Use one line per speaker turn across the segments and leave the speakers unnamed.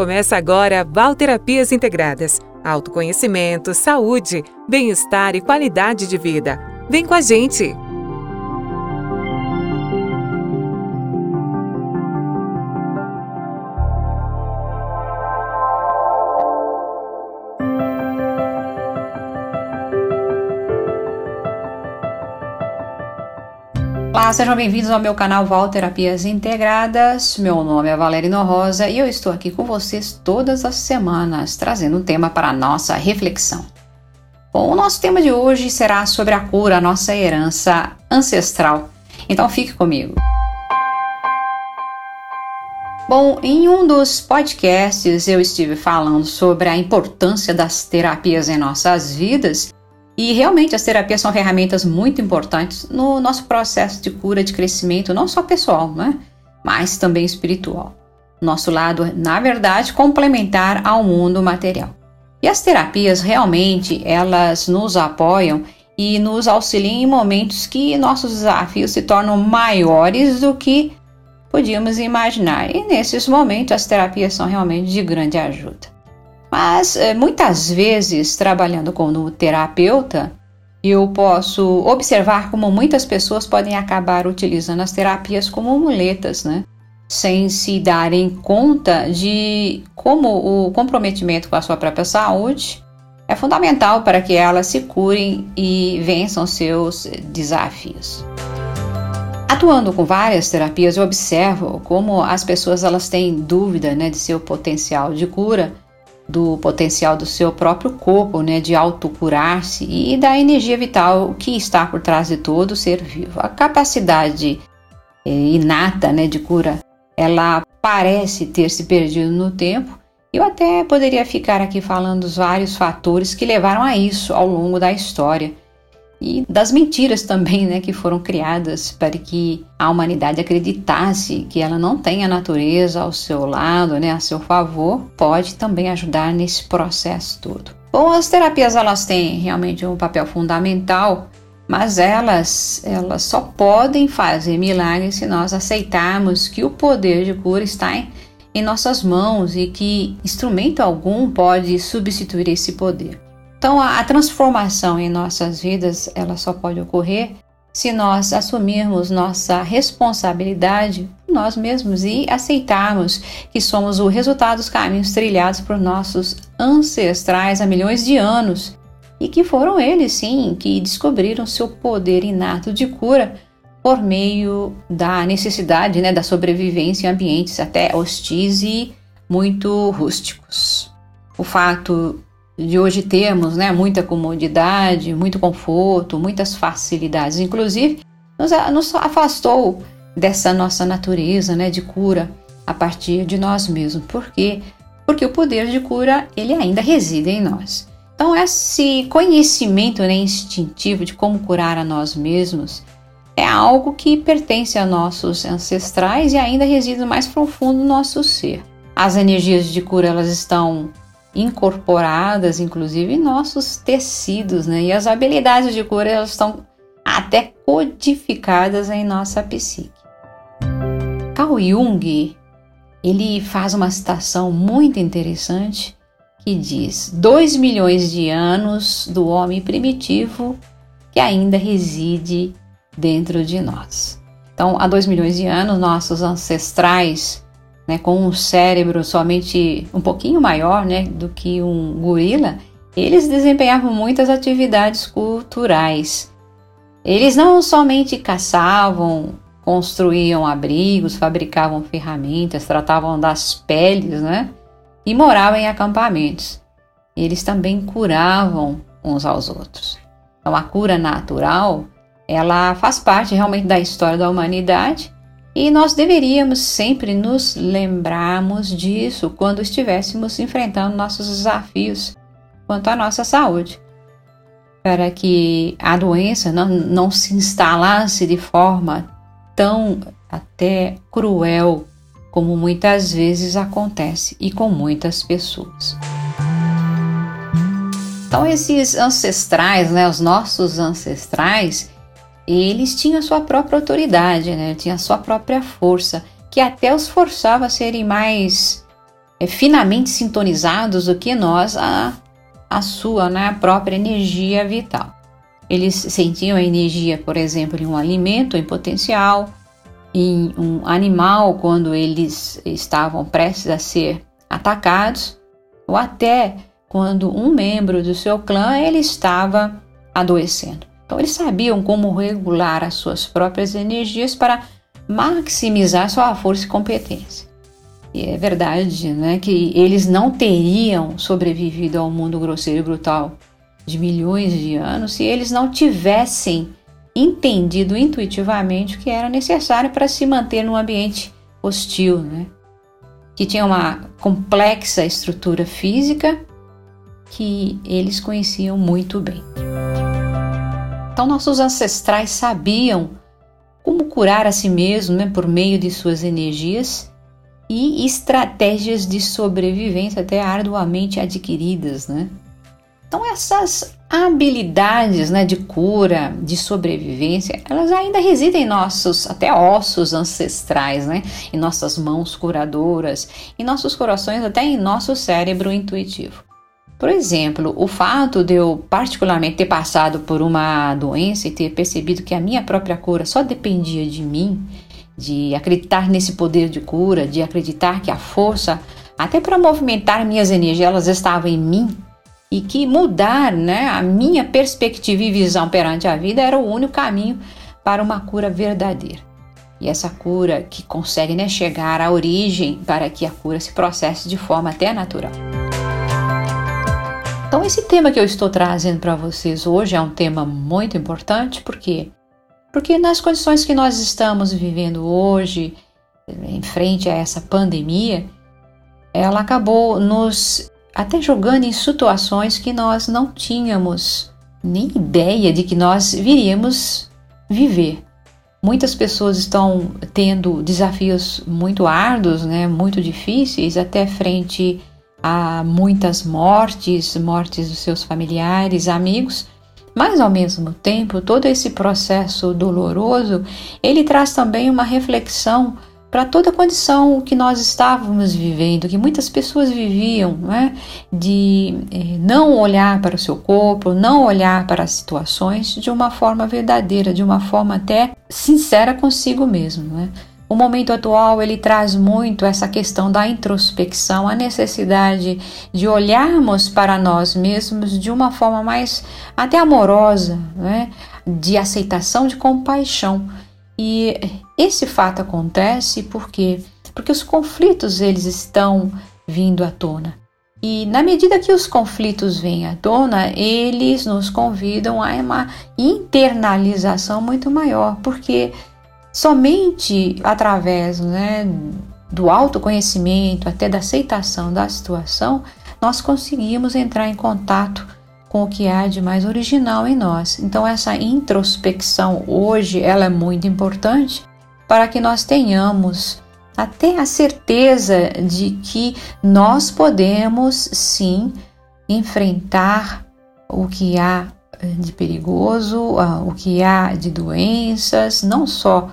Começa agora Valterapias Integradas. Autoconhecimento, saúde, bem-estar e qualidade de vida. Vem com a gente!
Olá, sejam bem-vindos ao meu canal Val Terapias Integradas. Meu nome é Valerino Rosa e eu estou aqui com vocês todas as semanas trazendo um tema para a nossa reflexão. Bom, o nosso tema de hoje será sobre a cura, a nossa herança ancestral. Então fique comigo. Bom, em um dos podcasts eu estive falando sobre a importância das terapias em nossas vidas e realmente as terapias são ferramentas muito importantes no nosso processo de cura, de crescimento, não só pessoal, né? mas também espiritual. Nosso lado, na verdade, complementar ao mundo material. E as terapias realmente elas nos apoiam e nos auxiliam em momentos que nossos desafios se tornam maiores do que podíamos imaginar. E nesses momentos as terapias são realmente de grande ajuda. Mas eh, muitas vezes, trabalhando como terapeuta, eu posso observar como muitas pessoas podem acabar utilizando as terapias como muletas, né? Sem se darem conta de como o comprometimento com a sua própria saúde é fundamental para que elas se curem e vençam seus desafios. Atuando com várias terapias, eu observo como as pessoas elas têm dúvida né, de seu potencial de cura do potencial do seu próprio corpo, né, de autocurar-se e da energia vital que está por trás de todo ser vivo. A capacidade é, inata, né, de cura, ela parece ter se perdido no tempo. Eu até poderia ficar aqui falando dos vários fatores que levaram a isso ao longo da história e das mentiras também, né, que foram criadas para que a humanidade acreditasse que ela não tem a natureza ao seu lado, né, a seu favor, pode também ajudar nesse processo todo. Bom, as terapias elas têm realmente um papel fundamental, mas elas elas só podem fazer milagres se nós aceitarmos que o poder de cura está em, em nossas mãos e que instrumento algum pode substituir esse poder. Então, a, a transformação em nossas vidas, ela só pode ocorrer se nós assumirmos nossa responsabilidade por nós mesmos e aceitarmos que somos o resultado dos caminhos trilhados por nossos ancestrais há milhões de anos e que foram eles, sim, que descobriram seu poder inato de cura por meio da necessidade né, da sobrevivência em ambientes até hostis e muito rústicos. O fato de hoje temos né, muita comodidade, muito conforto, muitas facilidades, inclusive nos, nos afastou dessa nossa natureza né, de cura a partir de nós mesmos. Por quê? Porque o poder de cura ele ainda reside em nós. Então esse conhecimento né, instintivo de como curar a nós mesmos é algo que pertence a nossos ancestrais e ainda reside mais profundo no nosso ser. As energias de cura elas estão incorporadas, inclusive, em nossos tecidos, né? E as habilidades de cura elas estão até codificadas em nossa psique. Carl Jung ele faz uma citação muito interessante que diz: dois milhões de anos do homem primitivo que ainda reside dentro de nós. Então, há dois milhões de anos, nossos ancestrais né, com um cérebro somente um pouquinho maior né, do que um gorila, eles desempenhavam muitas atividades culturais. Eles não somente caçavam, construíam abrigos, fabricavam ferramentas, tratavam das peles, né? E moravam em acampamentos. Eles também curavam uns aos outros. Então a cura natural, ela faz parte realmente da história da humanidade e nós deveríamos sempre nos lembrarmos disso quando estivéssemos enfrentando nossos desafios quanto à nossa saúde, para que a doença não, não se instalasse de forma tão até cruel como muitas vezes acontece e com muitas pessoas. Então esses ancestrais, né, os nossos ancestrais, eles tinham sua própria autoridade, né? tinha sua própria força, que até os forçava a serem mais é, finamente sintonizados do que nós a, a sua né, própria energia vital. Eles sentiam a energia, por exemplo, em um alimento em potencial, em um animal quando eles estavam prestes a ser atacados, ou até quando um membro do seu clã ele estava adoecendo. Então eles sabiam como regular as suas próprias energias para maximizar sua força e competência. E é verdade né, que eles não teriam sobrevivido ao mundo grosseiro e brutal de milhões de anos se eles não tivessem entendido intuitivamente o que era necessário para se manter num ambiente hostil, né? que tinha uma complexa estrutura física que eles conheciam muito bem. Então, nossos ancestrais sabiam como curar a si mesmo né, por meio de suas energias e estratégias de sobrevivência até arduamente adquiridas, né? Então essas habilidades, né, de cura, de sobrevivência, elas ainda residem em nossos até ossos ancestrais, né, em nossas mãos curadoras, em nossos corações, até em nosso cérebro intuitivo. Por exemplo, o fato de eu particularmente ter passado por uma doença e ter percebido que a minha própria cura só dependia de mim, de acreditar nesse poder de cura, de acreditar que a força, até para movimentar minhas energias, elas estavam em mim e que mudar né, a minha perspectiva e visão perante a vida era o único caminho para uma cura verdadeira. E essa cura que consegue né, chegar à origem para que a cura se processe de forma até natural. Então, esse tema que eu estou trazendo para vocês hoje é um tema muito importante, porque porque nas condições que nós estamos vivendo hoje, em frente a essa pandemia, ela acabou nos até jogando em situações que nós não tínhamos nem ideia de que nós viríamos viver. Muitas pessoas estão tendo desafios muito árduos, né, muito difíceis, até frente a muitas mortes, mortes dos seus familiares, amigos, mas ao mesmo tempo, todo esse processo doloroso, ele traz também uma reflexão para toda a condição que nós estávamos vivendo, que muitas pessoas viviam, né? de eh, não olhar para o seu corpo, não olhar para as situações de uma forma verdadeira, de uma forma até sincera consigo mesmo. Né? O momento atual ele traz muito essa questão da introspecção, a necessidade de olharmos para nós mesmos de uma forma mais até amorosa, né? de aceitação, de compaixão. E esse fato acontece porque porque os conflitos eles estão vindo à tona. E na medida que os conflitos vêm à tona, eles nos convidam a uma internalização muito maior, porque Somente através né, do autoconhecimento, até da aceitação da situação, nós conseguimos entrar em contato com o que há de mais original em nós. Então essa introspecção hoje ela é muito importante para que nós tenhamos até a certeza de que nós podemos sim enfrentar o que há de perigoso, o que há de doenças, não só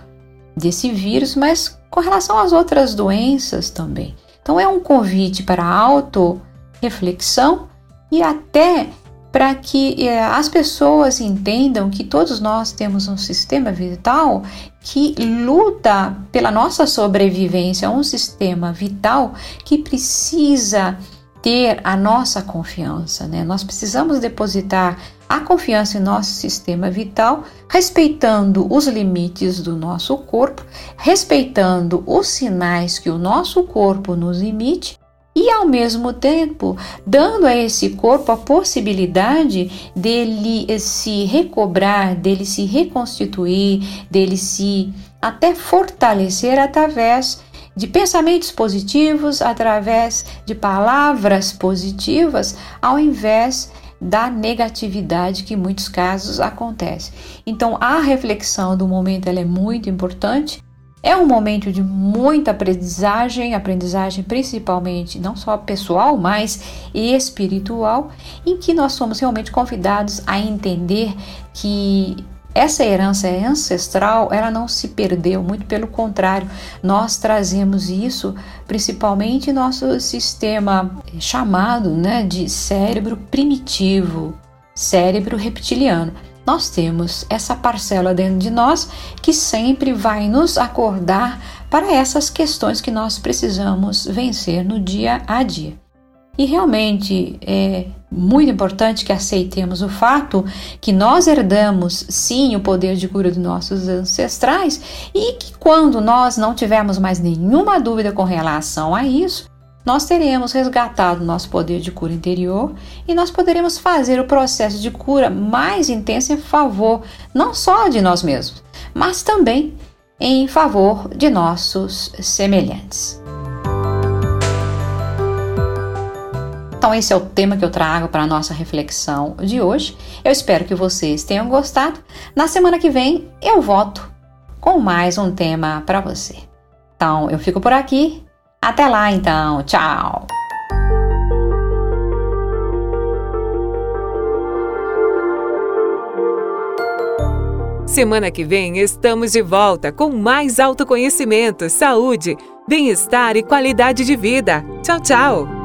desse vírus, mas com relação às outras doenças também. Então é um convite para auto-reflexão e até para que é, as pessoas entendam que todos nós temos um sistema vital que luta pela nossa sobrevivência, um sistema vital que precisa ter a nossa confiança, né? Nós precisamos depositar a confiança em nosso sistema vital, respeitando os limites do nosso corpo, respeitando os sinais que o nosso corpo nos emite e ao mesmo tempo dando a esse corpo a possibilidade dele se recobrar, dele se reconstituir, dele se até fortalecer através de pensamentos positivos, através de palavras positivas, ao invés da negatividade que em muitos casos acontece. Então, a reflexão do momento é muito importante. É um momento de muita aprendizagem, aprendizagem principalmente não só pessoal, mas espiritual, em que nós somos realmente convidados a entender que essa herança ancestral, ela não se perdeu, muito pelo contrário, nós trazemos isso principalmente em nosso sistema chamado né, de cérebro primitivo, cérebro reptiliano. Nós temos essa parcela dentro de nós que sempre vai nos acordar para essas questões que nós precisamos vencer no dia a dia. E realmente é muito importante que aceitemos o fato que nós herdamos sim o poder de cura dos nossos ancestrais e que quando nós não tivermos mais nenhuma dúvida com relação a isso, nós teremos resgatado nosso poder de cura interior e nós poderemos fazer o processo de cura mais intenso em favor não só de nós mesmos, mas também em favor de nossos semelhantes. Então, esse é o tema que eu trago para a nossa reflexão de hoje. Eu espero que vocês tenham gostado. Na semana que vem, eu volto com mais um tema para você. Então, eu fico por aqui. Até lá, então. Tchau!
Semana que vem estamos de volta com mais autoconhecimento, saúde, bem-estar e qualidade de vida. Tchau, tchau!